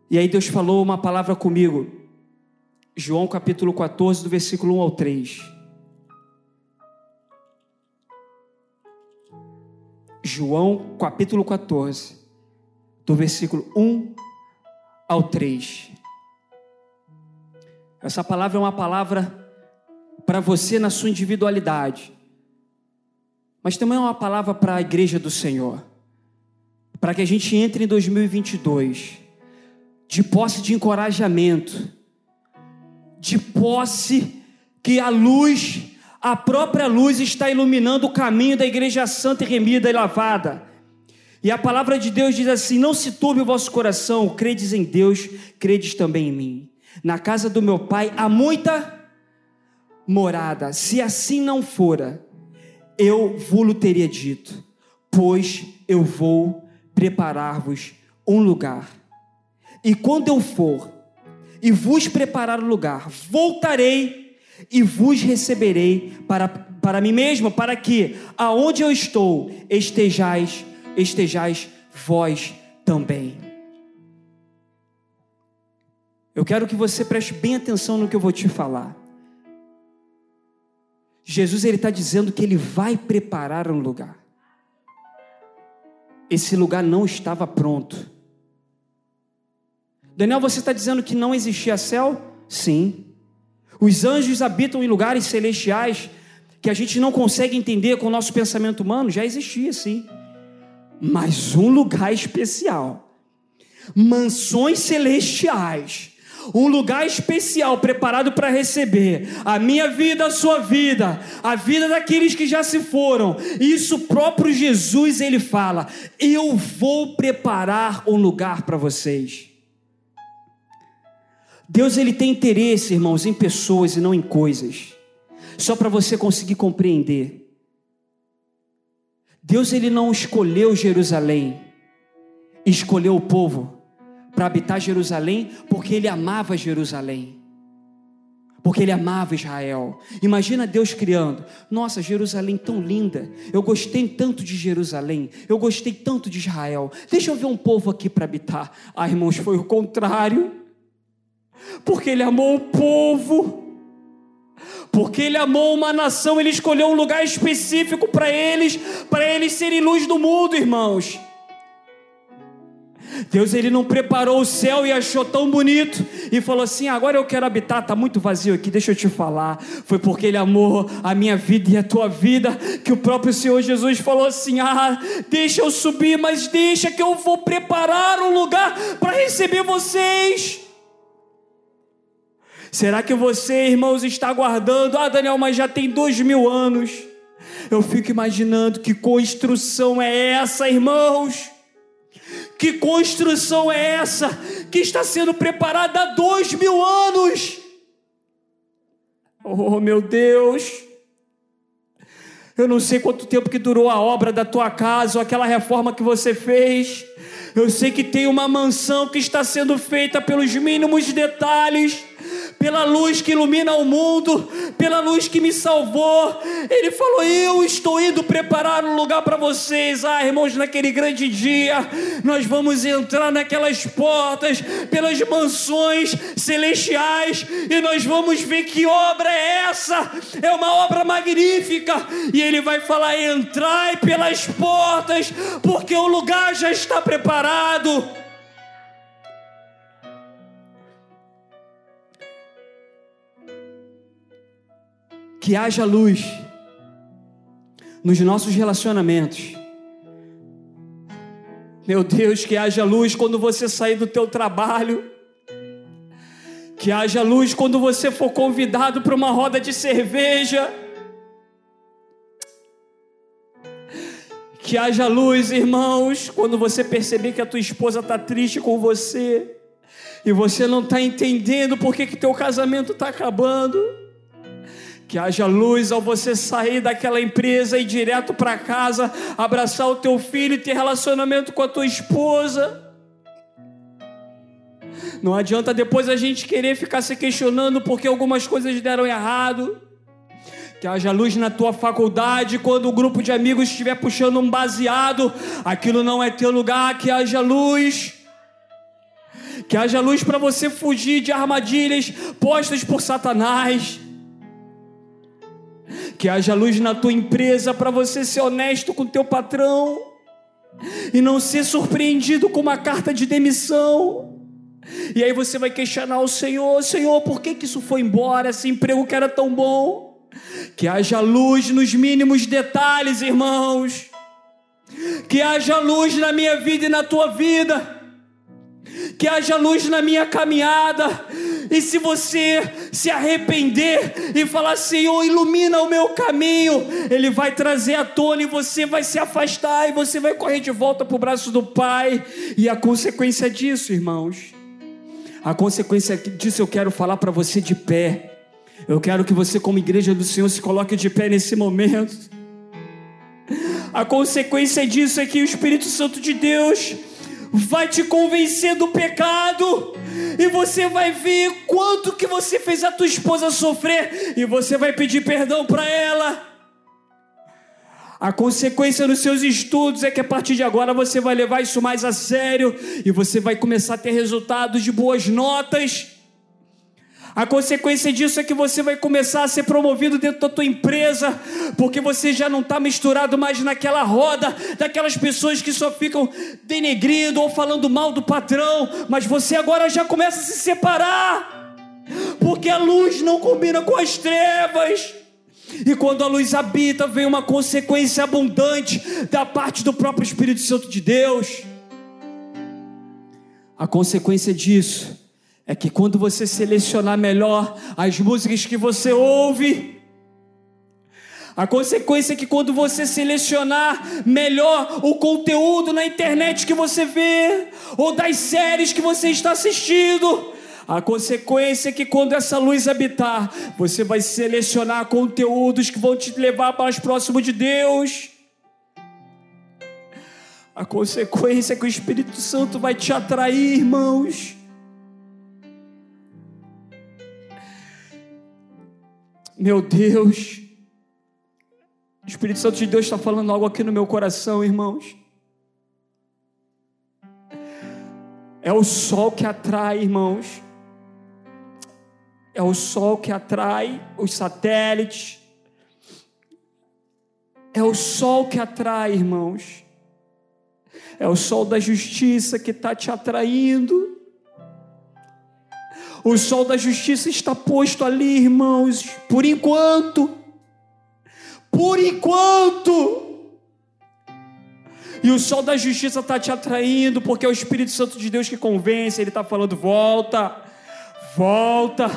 E aí Deus falou uma palavra comigo, João capítulo 14, do versículo 1 ao 3. João capítulo 14, do versículo 1 ao 3. Essa palavra é uma palavra para você na sua individualidade mas também é uma palavra para a igreja do Senhor, para que a gente entre em 2022 de posse de encorajamento, de posse que a luz, a própria luz está iluminando o caminho da igreja santa e remida e lavada. E a palavra de Deus diz assim: Não se turbe o vosso coração, credes em Deus, credes também em mim. Na casa do meu pai há muita morada, se assim não fora, eu vou-lo teria dito, pois eu vou preparar-vos um lugar. E quando eu for e vos preparar o lugar, voltarei e vos receberei para, para mim mesmo, para que aonde eu estou estejais, estejais vós também. Eu quero que você preste bem atenção no que eu vou te falar. Jesus ele está dizendo que ele vai preparar um lugar. Esse lugar não estava pronto. Daniel, você está dizendo que não existia céu? Sim. Os anjos habitam em lugares celestiais que a gente não consegue entender com o nosso pensamento humano, já existia sim. Mas um lugar especial, mansões celestiais, um lugar especial preparado para receber a minha vida, a sua vida, a vida daqueles que já se foram. Isso próprio Jesus ele fala: "Eu vou preparar um lugar para vocês". Deus ele tem interesse, irmãos, em pessoas e não em coisas. Só para você conseguir compreender. Deus ele não escolheu Jerusalém, escolheu o povo para habitar Jerusalém, porque ele amava Jerusalém. Porque ele amava Israel. Imagina Deus criando. Nossa, Jerusalém tão linda. Eu gostei tanto de Jerusalém. Eu gostei tanto de Israel. Deixa eu ver um povo aqui para habitar. Ah, irmãos, foi o contrário. Porque ele amou o povo. Porque ele amou uma nação, ele escolheu um lugar específico para eles, para eles serem luz do mundo, irmãos. Deus ele não preparou o céu e achou tão bonito e falou assim: agora eu quero habitar, está muito vazio aqui, deixa eu te falar. Foi porque Ele amou a minha vida e a tua vida que o próprio Senhor Jesus falou assim: ah, deixa eu subir, mas deixa que eu vou preparar um lugar para receber vocês. Será que você, irmãos, está aguardando? Ah, Daniel, mas já tem dois mil anos. Eu fico imaginando que construção é essa, irmãos que construção é essa que está sendo preparada há dois mil anos? Oh, meu Deus! Eu não sei quanto tempo que durou a obra da tua casa ou aquela reforma que você fez. Eu sei que tem uma mansão que está sendo feita pelos mínimos detalhes pela luz que ilumina o mundo, pela luz que me salvou. Ele falou: Eu estou indo preparar um lugar para vocês. Ah, irmãos, naquele grande dia, nós vamos entrar naquelas portas, pelas mansões celestiais, e nós vamos ver que obra é essa. É uma obra magnífica. E ele vai falar: Entrai pelas portas, porque o lugar já está preparado. Que haja luz nos nossos relacionamentos. Meu Deus, que haja luz quando você sair do teu trabalho. Que haja luz quando você for convidado para uma roda de cerveja. Que haja luz, irmãos, quando você perceber que a tua esposa está triste com você e você não está entendendo por que, que teu casamento está acabando. Que haja luz ao você sair daquela empresa e ir direto para casa, abraçar o teu filho e ter relacionamento com a tua esposa. Não adianta depois a gente querer ficar se questionando porque algumas coisas deram errado. Que haja luz na tua faculdade quando o grupo de amigos estiver puxando um baseado, aquilo não é teu lugar, que haja luz. Que haja luz para você fugir de armadilhas postas por Satanás. Que haja luz na tua empresa para você ser honesto com teu patrão e não ser surpreendido com uma carta de demissão. E aí você vai questionar o Senhor: Senhor, por que, que isso foi embora? Esse emprego que era tão bom. Que haja luz nos mínimos detalhes, irmãos. Que haja luz na minha vida e na tua vida. Que haja luz na minha caminhada. E se você se arrepender e falar, Senhor, ilumina o meu caminho, Ele vai trazer à tona e você vai se afastar e você vai correr de volta para o braço do Pai. E a consequência disso, irmãos, a consequência disso eu quero falar para você de pé. Eu quero que você, como igreja do Senhor, se coloque de pé nesse momento. A consequência disso é que o Espírito Santo de Deus vai te convencer do pecado e você vai ver quanto que você fez a tua esposa sofrer e você vai pedir perdão para ela. A consequência nos seus estudos é que a partir de agora você vai levar isso mais a sério e você vai começar a ter resultados de boas notas. A consequência disso é que você vai começar a ser promovido dentro da tua empresa, porque você já não está misturado mais naquela roda daquelas pessoas que só ficam denegrindo ou falando mal do patrão, mas você agora já começa a se separar, porque a luz não combina com as trevas. E quando a luz habita, vem uma consequência abundante da parte do próprio Espírito Santo de Deus. A consequência disso é que quando você selecionar melhor as músicas que você ouve, a consequência é que quando você selecionar melhor o conteúdo na internet que você vê, ou das séries que você está assistindo, a consequência é que quando essa luz habitar, você vai selecionar conteúdos que vão te levar mais próximo de Deus. A consequência é que o Espírito Santo vai te atrair, irmãos Meu Deus, o Espírito Santo de Deus está falando algo aqui no meu coração, irmãos. É o sol que atrai, irmãos. É o sol que atrai os satélites. É o sol que atrai, irmãos. É o sol da justiça que está te atraindo. O sol da justiça está posto ali, irmãos, por enquanto. Por enquanto. E o sol da justiça está te atraindo, porque é o Espírito Santo de Deus que convence. Ele está falando: volta, volta,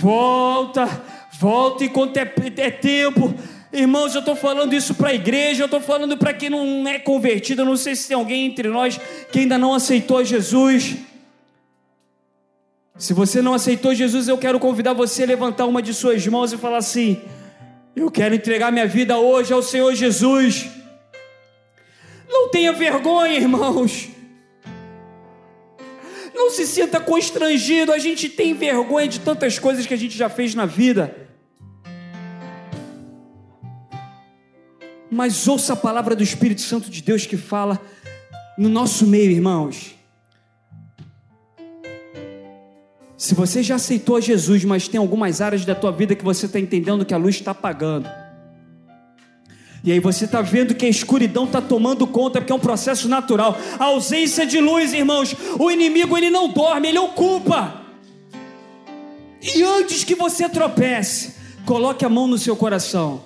volta, volta enquanto é, é tempo. Irmãos, eu estou falando isso para a igreja, eu estou falando para quem não é convertido. Eu não sei se tem alguém entre nós que ainda não aceitou Jesus. Se você não aceitou Jesus, eu quero convidar você a levantar uma de suas mãos e falar assim: Eu quero entregar minha vida hoje ao Senhor Jesus. Não tenha vergonha, irmãos. Não se sinta constrangido. A gente tem vergonha de tantas coisas que a gente já fez na vida. Mas ouça a palavra do Espírito Santo de Deus que fala no nosso meio, irmãos. Se você já aceitou Jesus, mas tem algumas áreas da tua vida que você está entendendo que a luz está apagando. E aí você está vendo que a escuridão está tomando conta, porque é um processo natural. A ausência de luz, irmãos, o inimigo ele não dorme, ele ocupa. E antes que você tropece, coloque a mão no seu coração.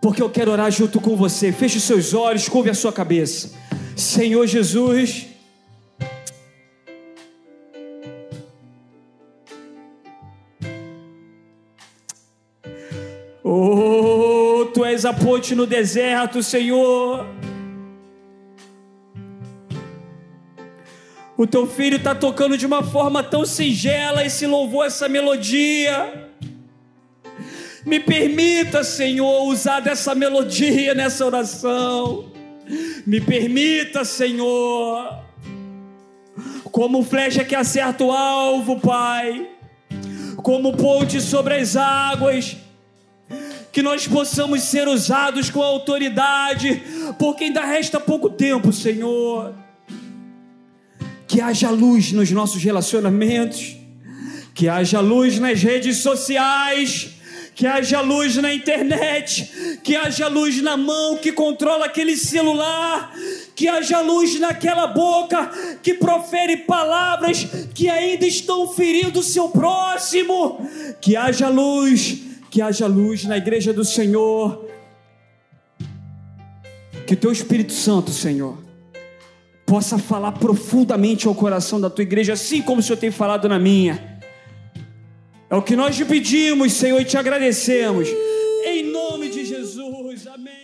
Porque eu quero orar junto com você. Feche os seus olhos, curve a sua cabeça. Senhor Jesus, És a ponte no deserto, Senhor. O teu filho está tocando de uma forma tão singela esse louvor, essa melodia. Me permita, Senhor, usar dessa melodia nessa oração. Me permita, Senhor, como flecha que acerta o alvo, Pai, como ponte sobre as águas, que nós possamos ser usados com autoridade, porque ainda resta pouco tempo, Senhor. Que haja luz nos nossos relacionamentos, que haja luz nas redes sociais que haja luz na internet, que haja luz na mão que controla aquele celular, que haja luz naquela boca que profere palavras que ainda estão ferindo o seu próximo, que haja luz, que haja luz na igreja do Senhor. Que o teu Espírito Santo, Senhor, possa falar profundamente ao coração da tua igreja, assim como o Senhor tem falado na minha é o que nós te pedimos, Senhor, e te agradecemos. Em nome de Jesus. Amém.